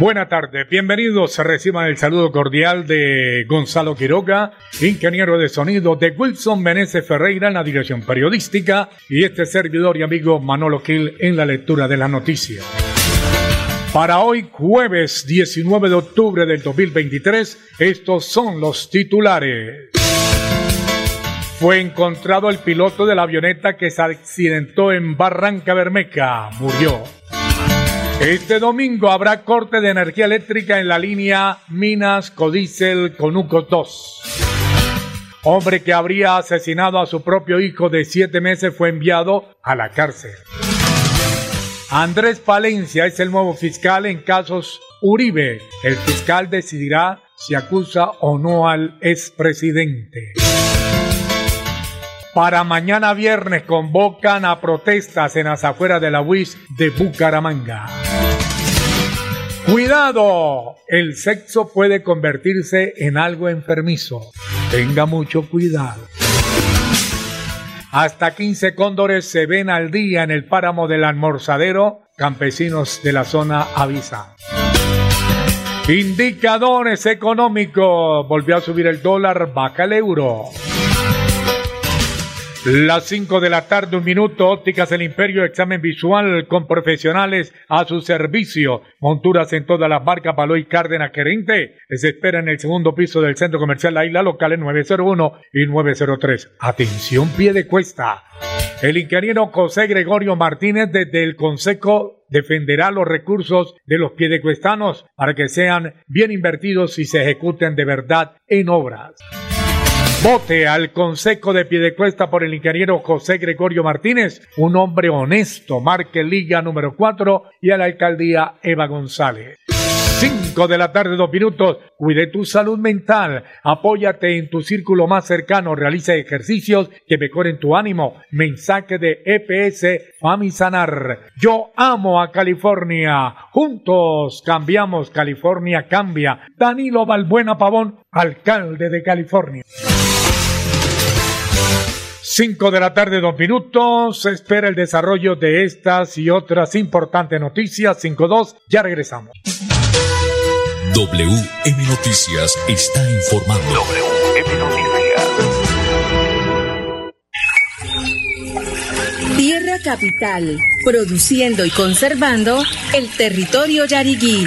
Buenas tardes, bienvenidos. Reciban el saludo cordial de Gonzalo Quiroga, ingeniero de sonido de Wilson Meneses Ferreira en la dirección periodística y este servidor y amigo Manolo Gil en la lectura de la noticia. Para hoy, jueves 19 de octubre del 2023, estos son los titulares. Fue encontrado el piloto de la avioneta que se accidentó en Barranca Bermeja. Murió. Este domingo habrá corte de energía eléctrica en la línea Minas Codicel Conuco 2. Hombre que habría asesinado a su propio hijo de siete meses fue enviado a la cárcel. Andrés Palencia es el nuevo fiscal en casos Uribe. El fiscal decidirá si acusa o no al expresidente. Para mañana viernes convocan a protestas en las afueras de la UIS de Bucaramanga. Cuidado, el sexo puede convertirse en algo enfermizo. Tenga mucho cuidado. Hasta 15 cóndores se ven al día en el páramo del almorzadero. Campesinos de la zona avisan. Indicadores económicos. Volvió a subir el dólar, baja el euro. Las 5 de la tarde, un minuto, ópticas el imperio, examen visual con profesionales a su servicio. Monturas en todas las marcas, Baloy Cárdenas Querente. Les espera en el segundo piso del centro comercial La Isla Local en 901 y 903. Atención, pie de cuesta. El ingeniero José Gregorio Martínez desde el Consejo defenderá los recursos de los piedecuestanos para que sean bien invertidos y se ejecuten de verdad en obras. Vote al Consejo de Piedecuesta por el ingeniero José Gregorio Martínez, un hombre honesto, marque Liga número 4 y a la alcaldía Eva González. 5 de la tarde, dos minutos. Cuide tu salud mental. Apóyate en tu círculo más cercano. Realiza ejercicios que mejoren tu ánimo. Mensaje de EPS Famisanar. Yo amo a California. Juntos cambiamos. California cambia. Danilo Balbuena Pavón, alcalde de California. 5 de la tarde, dos minutos. Se espera el desarrollo de estas y otras importantes noticias. 5-2, ya regresamos. WM Noticias está informando. WM Noticias. Tierra Capital, produciendo y conservando el territorio yariguí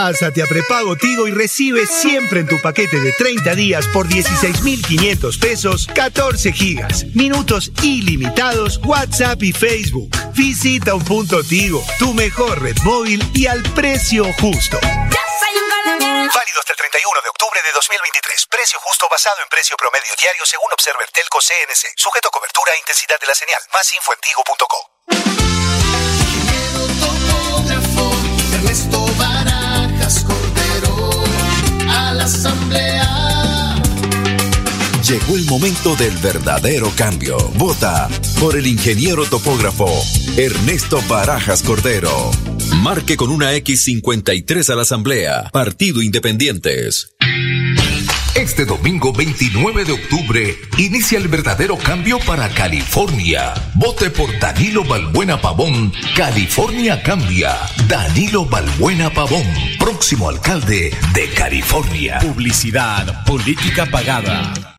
Pásate a prepago Tigo y recibe siempre en tu paquete de 30 días por 16,500 pesos 14 gigas, minutos ilimitados, WhatsApp y Facebook. Visita un punto Tigo, tu mejor red móvil y al precio justo. Válido hasta el 31 de octubre de 2023. Precio justo basado en precio promedio diario según Observer Telco CNC. Sujeto a cobertura e intensidad de la señal. Más info en tigo.co. Llegó el momento del verdadero cambio. Vota por el ingeniero topógrafo Ernesto Barajas Cordero. Marque con una X53 a la Asamblea. Partido Independientes. Este domingo 29 de octubre inicia el verdadero cambio para California. Vote por Danilo Balbuena Pavón. California cambia. Danilo Balbuena Pavón, próximo alcalde de California. Publicidad, política pagada.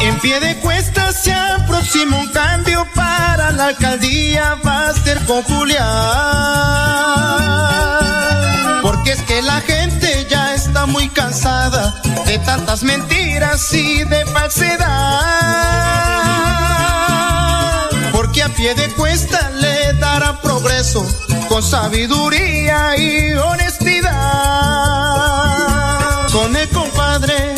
En pie de cuesta se aproxima un cambio para la alcaldía. Va a ser con Julián. Porque es que la gente ya está muy cansada de tantas mentiras y de falsedad. Porque a pie de cuesta le dará progreso con sabiduría y honestidad. Con el compadre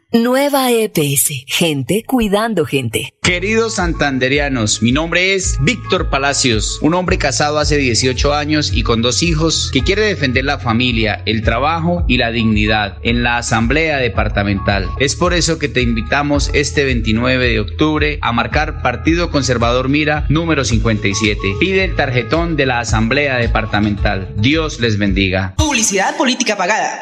Nueva EPS. Gente cuidando gente. Queridos santanderianos, mi nombre es Víctor Palacios, un hombre casado hace 18 años y con dos hijos que quiere defender la familia, el trabajo y la dignidad en la Asamblea Departamental. Es por eso que te invitamos este 29 de octubre a marcar Partido Conservador Mira número 57. Pide el tarjetón de la Asamblea Departamental. Dios les bendiga. Publicidad política pagada.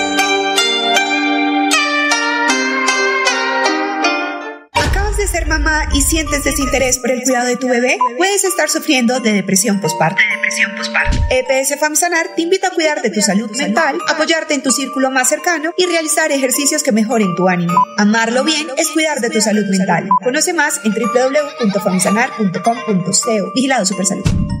Mamá y sientes desinterés por el cuidado de tu bebé, puedes estar sufriendo de depresión postparto. EPS FAMSANAR te invita a cuidar de tu salud mental, apoyarte en tu círculo más cercano y realizar ejercicios que mejoren tu ánimo. Amarlo bien es cuidar de tu salud mental. Conoce más en www.famsanar.com.co. Vigilado Supersalud.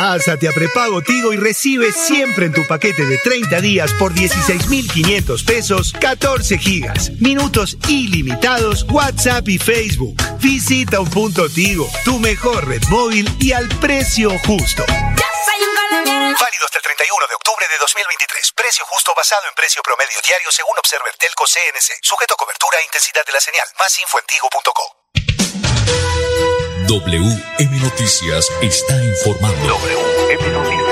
Pásate a prepago Tigo y recibe siempre en tu paquete de 30 días por 16,500 pesos 14 gigas, minutos ilimitados, WhatsApp y Facebook. Visita un punto Tigo, tu mejor red móvil y al precio justo. Válido hasta el 31 de octubre de 2023. Precio justo basado en precio promedio diario según Observer Telco CNC. Sujeto a cobertura e intensidad de la señal. Más info en WM Noticias está informando. WM Noticias.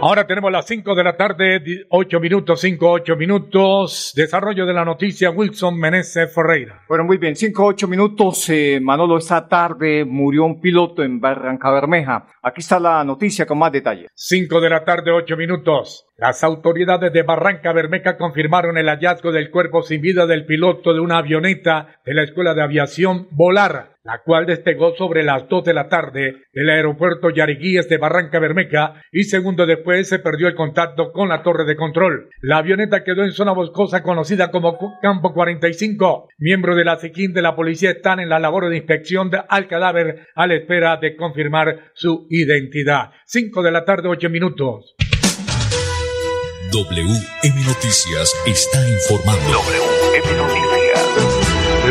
Ahora tenemos las 5 de la tarde, 8 minutos, 5, 8 minutos. Desarrollo de la noticia, Wilson Meneses Ferreira. Bueno, muy bien, 5, 8 minutos. Eh, Manolo, esta tarde murió un piloto en Barranca Bermeja. Aquí está la noticia con más detalle. 5 de la tarde, 8 minutos. Las autoridades de Barranca Bermeja confirmaron el hallazgo del cuerpo sin vida del piloto de una avioneta de la Escuela de Aviación Volar, la cual despegó sobre las 2 de la tarde del aeropuerto Yariguíes de Barranca Bermeja y segundo después se perdió el contacto con la torre de control. La avioneta quedó en zona boscosa conocida como Campo 45. Miembros de la SIQUIN de la policía están en la labor de inspección al cadáver a la espera de confirmar su identidad. 5 de la tarde, 8 minutos. WM Noticias está informando. WM Noticias.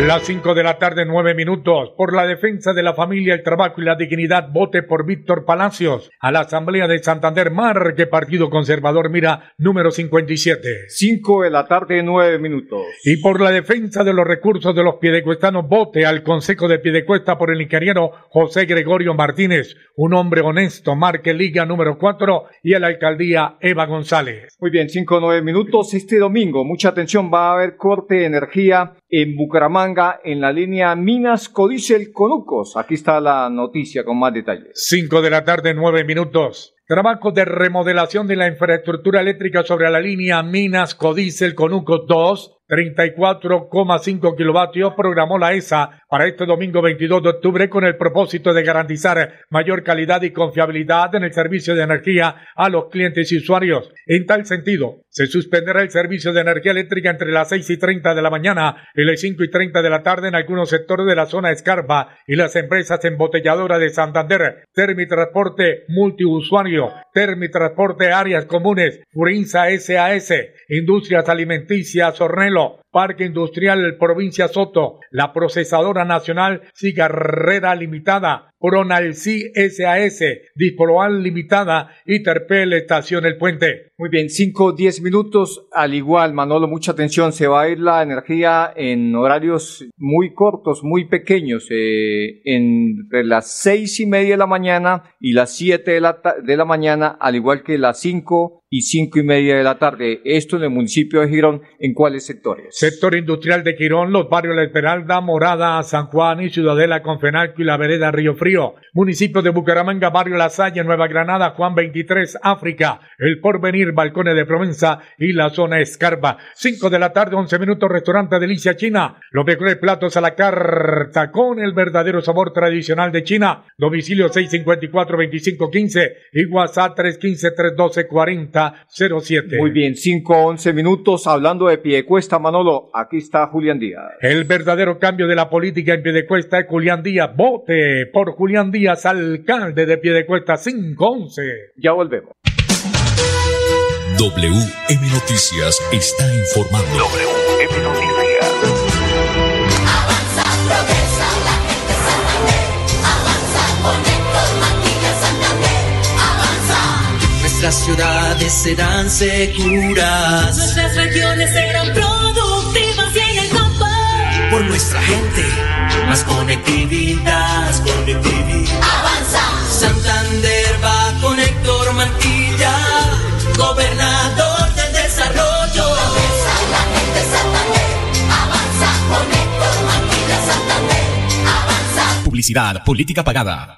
Las 5 de la tarde, 9 minutos. Por la defensa de la familia, el trabajo y la dignidad, vote por Víctor Palacios. A la Asamblea de Santander, Marque Partido Conservador, mira, número 57. 5 de la tarde, 9 minutos. Y por la defensa de los recursos de los piedecuestanos, vote al Consejo de Piedecuesta por el ingeniero José Gregorio Martínez, un hombre honesto, Marque Liga número 4 y a la alcaldía Eva González. Muy bien, 5 9 minutos. Este domingo, mucha atención, va a haber corte de energía en Bucaramanga En la línea Minas Codicel Conucos. Aquí está la noticia con más detalles. Cinco de la tarde, nueve minutos. Trabajo de remodelación de la infraestructura eléctrica sobre la línea Minas Codicel Conucos 2 34,5 kilovatios programó la ESA para este domingo 22 de octubre con el propósito de garantizar mayor calidad y confiabilidad en el servicio de energía a los clientes y usuarios. En tal sentido, se suspenderá el servicio de energía eléctrica entre las 6 y 30 de la mañana y las 5 y 30 de la tarde en algunos sectores de la zona Escarpa y las empresas embotelladoras de Santander, Termitransporte Multiusuario, Termitransporte Áreas Comunes, Furinza SAS, Industrias Alimenticias Ornelo, Parque Industrial Provincia Soto, la Procesadora Nacional Cigarrera Limitada, Pronalci SAS, Disproal Limitada y Terpel Estación El Puente. Muy bien, 5, 10 minutos. Al igual, Manolo, mucha atención. Se va a ir la energía en horarios muy cortos, muy pequeños, eh, entre las seis y media de la mañana y las 7 de la, de la mañana, al igual que las 5 y cinco y media de la tarde. Esto en el municipio de Girón, ¿en cuáles sectores? Sector industrial de Girón, los barrios La Esmeralda, Morada, San Juan y Ciudadela, Confenalco y la vereda Río Frío. Municipio de Bucaramanga, barrio La Salle, Nueva Granada, Juan 23, África. El Porvenir, Balcones de Provenza y la zona Escarpa. 5 de la tarde, 11 minutos, restaurante Delicia China. Los mejores platos a la carta con el verdadero sabor tradicional de China. Domicilio 654-2515 y WhatsApp 315-312-4007. Muy bien, 5 11 minutos hablando de Piedecuesta, Manolo. Aquí está Julián Díaz. El verdadero cambio de la política en Piedecuesta es Julián Díaz. Vote por Julián Díaz, alcalde de Piedecuesta 511. Ya volvemos. WM Noticias está informando. WM Noticias. Avanza, progresa, la gente Santander. Avanza, con Héctor Mantilla Santander. Avanza. Nuestras ciudades serán seguras. Nuestras regiones serán productivas más conectividad. Más conectividad. Avanza. Santander va con Héctor Mantilla, gobernador del desarrollo. La gente Santander. Avanza, con Héctor Mantilla Santander. Avanza. Publicidad, política pagada.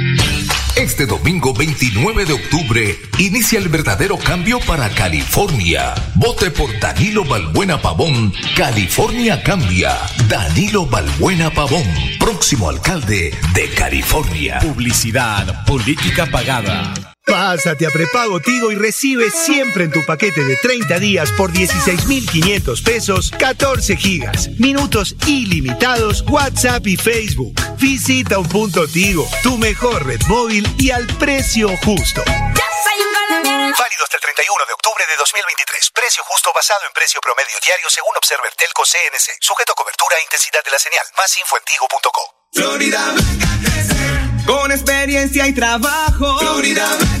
Este domingo 29 de octubre inicia el verdadero cambio para California. Vote por Danilo Balbuena Pavón. California cambia. Danilo Balbuena Pavón, próximo alcalde de California. Publicidad, política pagada. Pásate a prepago Tigo y recibe siempre en tu paquete de 30 días por 16,500 pesos 14 gigas, minutos ilimitados, WhatsApp y Facebook. Visita un punto Tigo, tu mejor red móvil y al precio justo. Válido hasta el 31 de octubre de 2023. Precio justo basado en precio promedio diario según Observer Telco CNC. Sujeto a cobertura e intensidad de la señal. Más info en tigo.co. Florida Blanca crecer. Con experiencia y trabajo. Florida Blanca.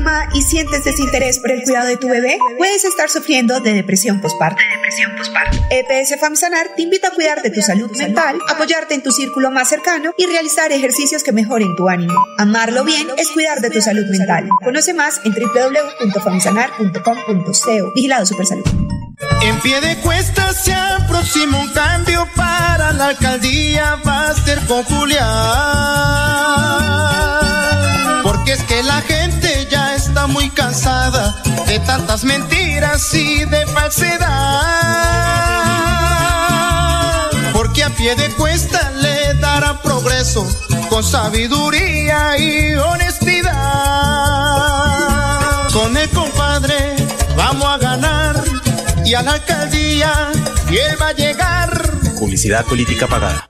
¿Acabas de ser mamá y sientes desinterés por el cuidado de tu bebé? Puedes estar sufriendo de depresión postparto. EPS FAMSANAR te invita a cuidar de tu salud mental, apoyarte en tu círculo más cercano y realizar ejercicios que mejoren tu ánimo. Amarlo bien es cuidar de tu salud mental. Conoce más en www.famsanar.com.co. Vigilado Supersalud. En pie de cuesta se aproxima un cambio para la alcaldía, va a ser con Julián. Porque es que la gente ya está muy cansada de tantas mentiras y de falsedad. Porque a pie de cuesta le dará progreso con sabiduría y honestidad. Con el compadre vamos a ganar y a la alcaldía y él va a llegar. Publicidad política pagada.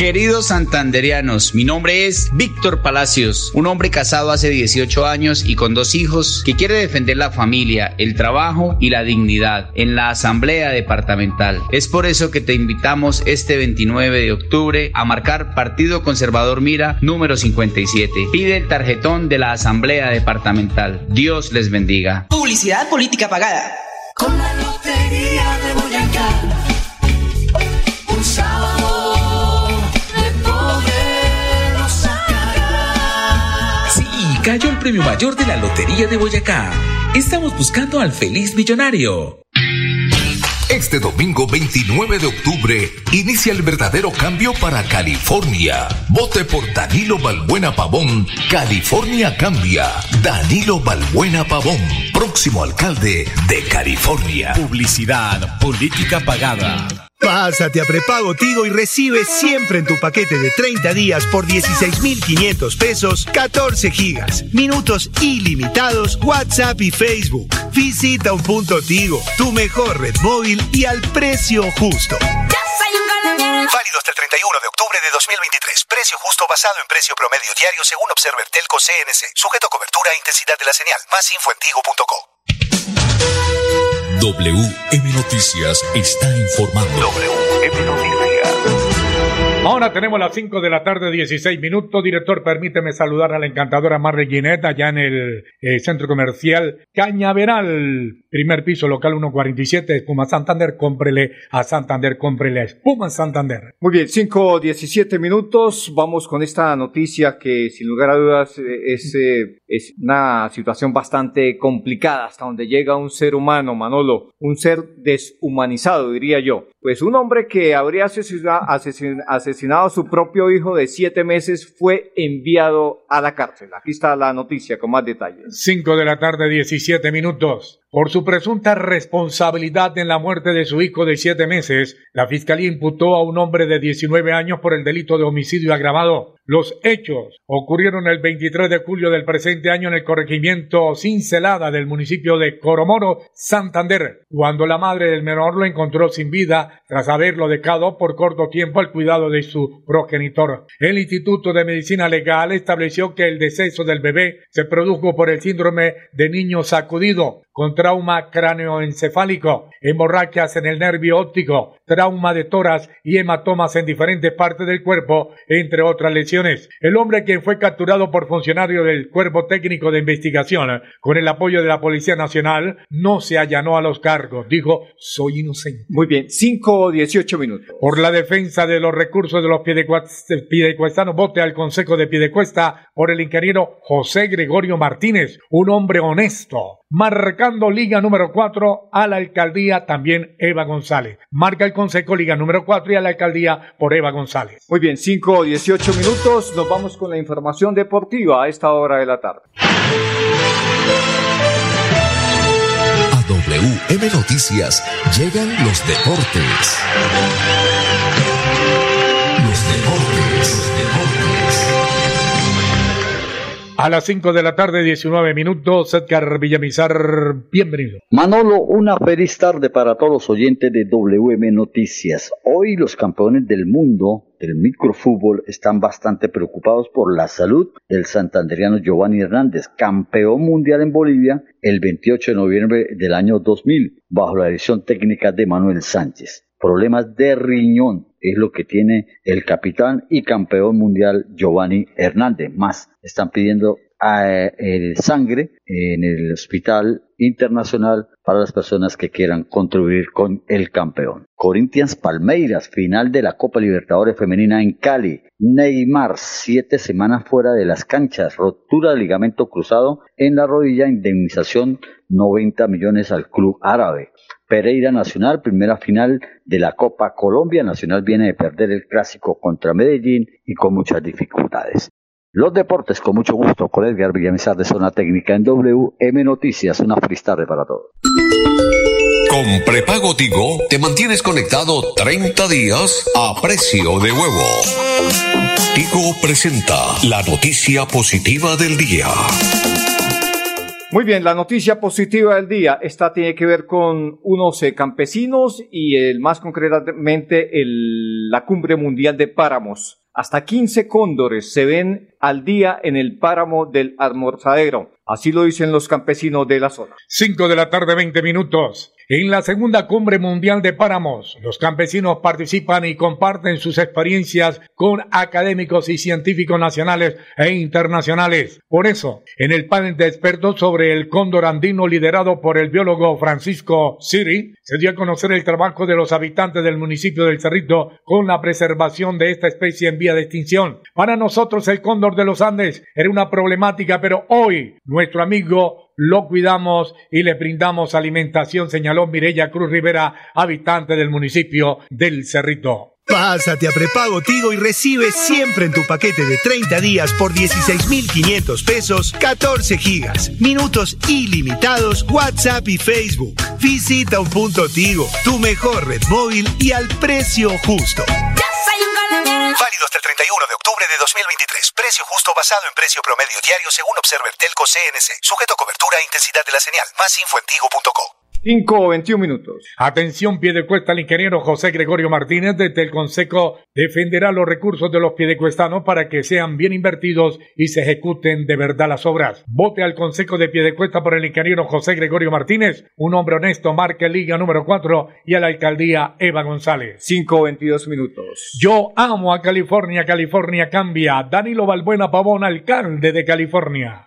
Queridos santanderianos, mi nombre es Víctor Palacios, un hombre casado hace 18 años y con dos hijos que quiere defender la familia, el trabajo y la dignidad en la Asamblea Departamental. Es por eso que te invitamos este 29 de octubre a marcar Partido Conservador Mira número 57. Pide el tarjetón de la Asamblea Departamental. Dios les bendiga. Publicidad política pagada. Con la lotería de Boyacá, cayó el premio mayor de la Lotería de Boyacá. Estamos buscando al feliz millonario. Este domingo 29 de octubre inicia el verdadero cambio para California. Vote por Danilo Balbuena Pavón. California cambia. Danilo Balbuena Pavón, próximo alcalde de California. Publicidad política pagada. Pásate a prepago Tigo y recibe siempre en tu paquete de 30 días por 16,500 pesos 14 gigas, minutos ilimitados, WhatsApp y Facebook. Visita un punto Tigo, tu mejor red móvil y al precio justo. Válido hasta el 31 de octubre de 2023. Precio justo basado en precio promedio diario según Observer Telco CNC. Sujeto a cobertura e intensidad de la señal. Más info en tigo.co. WM Noticias está informando. WM Noticias. Ahora tenemos las 5 de la tarde, 16 minutos. Director, permíteme saludar a la encantadora Marley Guinet allá en el eh, centro comercial Cañaveral, primer piso, local 147, Espuma Santander. Cómprele a Santander, cómprele a Espuma Santander. Muy bien, 5, 17 minutos. Vamos con esta noticia que sin lugar a dudas eh, es, eh, es una situación bastante complicada hasta donde llega un ser humano, Manolo, un ser deshumanizado, diría yo. Pues un hombre que habría asesina- asesin- asesinado a su propio hijo de siete meses fue enviado a la cárcel. Aquí está la noticia con más detalles. 5 de la tarde, 17 minutos. Por su presunta responsabilidad en la muerte de su hijo de siete meses, la fiscalía imputó a un hombre de 19 años por el delito de homicidio agravado. Los hechos ocurrieron el 23 de julio del presente año en el corregimiento Cincelada del municipio de Coromoro, Santander, cuando la madre del menor lo encontró sin vida tras haberlo dejado por corto tiempo al cuidado de su progenitor. El Instituto de Medicina Legal estableció que el deceso del bebé se produjo por el síndrome de niño sacudido, con trauma cráneoencefálico, hemorragias en el nervio óptico, trauma de toras y hematomas en diferentes partes del cuerpo, entre otras lesiones. El hombre quien fue capturado por funcionario del Cuerpo Técnico de Investigación con el apoyo de la Policía Nacional no se allanó a los cargos. Dijo, soy inocente. Muy bien, 5, 18 minutos. Por la defensa de los recursos de los piedecuest- piedecuestanos, vote al Consejo de Piedecuesta por el ingeniero José Gregorio Martínez, un hombre honesto. Marcando Liga número 4 a la alcaldía también Eva González. Marca el Consejo Liga número 4 y a la alcaldía por Eva González. Muy bien, 5, 18 minutos. Nos vamos con la información deportiva a esta hora de la tarde. A WM Noticias llegan los deportes. A las 5 de la tarde, 19 minutos, Edgar Villamizar, bienvenido. Manolo, una feliz tarde para todos los oyentes de WM Noticias. Hoy los campeones del mundo del microfútbol están bastante preocupados por la salud del santanderiano Giovanni Hernández, campeón mundial en Bolivia el 28 de noviembre del año 2000, bajo la dirección técnica de Manuel Sánchez. Problemas de riñón es lo que tiene el capitán y campeón mundial Giovanni Hernández. Más, están pidiendo eh, sangre en el hospital internacional para las personas que quieran contribuir con el campeón. Corinthians Palmeiras, final de la Copa Libertadores Femenina en Cali. Neymar, siete semanas fuera de las canchas, rotura de ligamento cruzado en la rodilla, indemnización 90 millones al club árabe. Pereira Nacional, primera final de la Copa Colombia. Nacional viene de perder el clásico contra Medellín y con muchas dificultades. Los deportes, con mucho gusto, con Edgar Villamizar de Zona Técnica en WM Noticias. Una feliz tarde para todos. Con prepago Tigo te mantienes conectado 30 días a precio de huevo. Tigo presenta la noticia positiva del día. Muy bien, la noticia positiva del día, esta tiene que ver con unos eh, campesinos y el, más concretamente el, la cumbre mundial de páramos. Hasta 15 cóndores se ven al día en el páramo del almorzadero. Así lo dicen los campesinos de la zona. 5 de la tarde, 20 minutos. En la segunda cumbre mundial de páramos, los campesinos participan y comparten sus experiencias con académicos y científicos nacionales e internacionales. Por eso, en el panel de expertos sobre el cóndor andino liderado por el biólogo Francisco Siri, se dio a conocer el trabajo de los habitantes del municipio del Cerrito con la preservación de esta especie en vía de extinción. Para nosotros el cóndor de los Andes era una problemática, pero hoy nuestro amigo lo cuidamos y le brindamos alimentación, señaló Mirella Cruz Rivera, habitante del municipio del Cerrito. Pásate a prepago Tigo y recibe siempre en tu paquete de 30 días por 16,500 pesos 14 gigas, minutos ilimitados, WhatsApp y Facebook. Visita un punto Tigo, tu mejor red móvil y al precio justo. Válido hasta el 31 de octubre de 2023. Precio justo basado en precio promedio diario según Observer Telco CNC. Sujeto a cobertura e intensidad de la señal. Más info en tigo.co. 5 21 minutos. Atención, Piedecuesta, el ingeniero José Gregorio Martínez de Telconseco defenderá los recursos de los piedecuestanos para que sean bien invertidos y se ejecuten de verdad las obras. Vote al Consejo de Piedecuesta por el ingeniero José Gregorio Martínez, un hombre honesto, marque Liga número 4 y a la alcaldía Eva González. 5 22 minutos. Yo amo a California, California cambia. Danilo Balbuena Pavón, alcalde de California.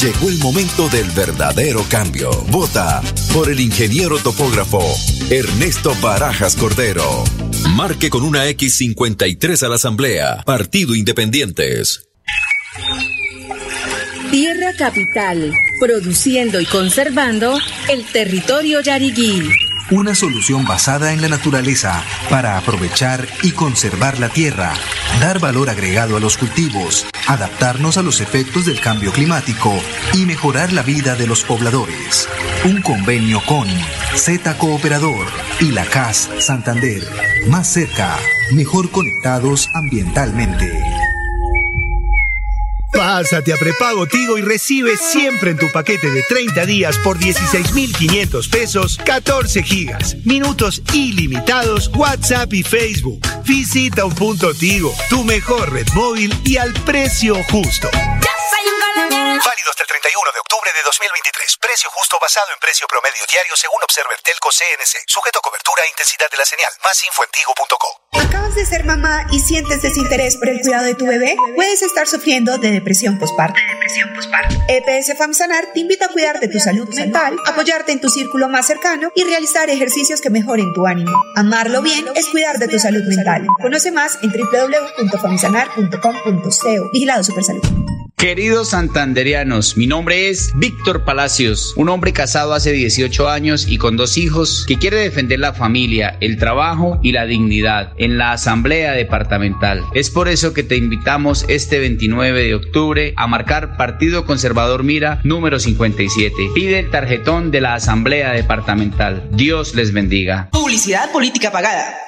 Llegó el momento del verdadero cambio. Vota por el ingeniero topógrafo Ernesto Barajas Cordero. Marque con una X53 a la Asamblea. Partido Independientes. Tierra Capital, produciendo y conservando el territorio yariguí. Una solución basada en la naturaleza para aprovechar y conservar la tierra, dar valor agregado a los cultivos, adaptarnos a los efectos del cambio climático y mejorar la vida de los pobladores. Un convenio con Z Cooperador y la CAS Santander. Más cerca, mejor conectados ambientalmente. Pásate a prepago Tigo y recibe siempre en tu paquete de 30 días por 16,500 pesos 14 gigas, minutos ilimitados, WhatsApp y Facebook. Visita un punto Tigo, tu mejor red móvil y al precio justo. Válido hasta el 31 de octubre de 2023. Precio justo basado en precio promedio diario según Observer Telco CNC. Sujeto a cobertura e intensidad de la señal. Más info en. ¿Acabas de ser mamá y sientes desinterés por el cuidado de tu bebé? Puedes estar sufriendo de depresión postparto. EPS FAMSANAR te invita a cuidar de tu salud mental, apoyarte en tu círculo más cercano y realizar ejercicios que mejoren tu ánimo. Amarlo bien es cuidar de tu salud mental. Conoce más en www.famsanar.com.co. Vigilado Supersalud. Queridos santanderianos, mi nombre es Víctor Palacios, un hombre casado hace 18 años y con dos hijos que quiere defender la familia, el trabajo y la dignidad en la Asamblea Departamental. Es por eso que te invitamos este 29 de octubre a marcar Partido Conservador Mira número 57. Pide el tarjetón de la Asamblea Departamental. Dios les bendiga. Publicidad política pagada.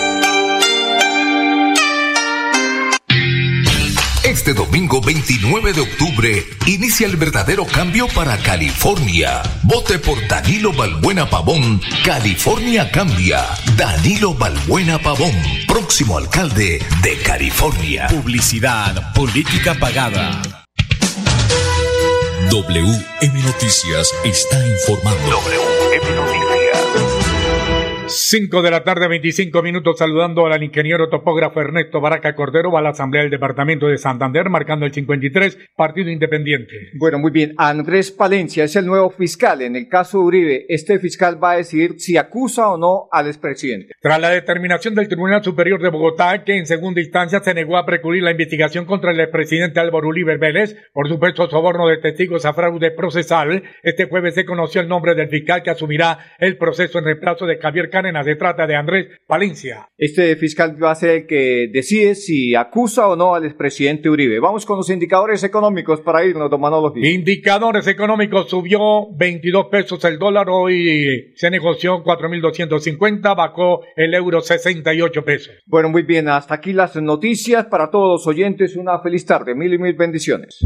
Este domingo 29 de octubre inicia el verdadero cambio para California. Vote por Danilo Balbuena Pavón. California cambia. Danilo Balbuena Pavón, próximo alcalde de California. Publicidad, política pagada. WM Noticias está informando. WM Noticias. 5 de la tarde, 25 minutos, saludando al ingeniero topógrafo Ernesto Baraca Cordero, va a la Asamblea del Departamento de Santander, marcando el 53, Partido Independiente. Bueno, muy bien. Andrés Palencia es el nuevo fiscal. En el caso de Uribe, este fiscal va a decidir si acusa o no al expresidente. Tras la determinación del Tribunal Superior de Bogotá, que en segunda instancia se negó a precluir la investigación contra el expresidente Álvaro Uribe Vélez por supuesto soborno de testigos a fraude procesal, este jueves se conoció el nombre del fiscal que asumirá el proceso en reemplazo de Javier Cárdenas. Se trata de Andrés Palencia. Este fiscal va a ser el que decide si acusa o no al expresidente Uribe. Vamos con los indicadores económicos para irnos, don Manolo. Indicadores económicos subió 22 pesos el dólar, hoy se negoció 4.250, bajó el euro 68 pesos. Bueno, muy bien, hasta aquí las noticias para todos los oyentes. Una feliz tarde, mil y mil bendiciones.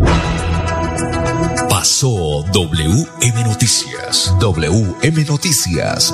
Pasó WM Noticias. WM Noticias.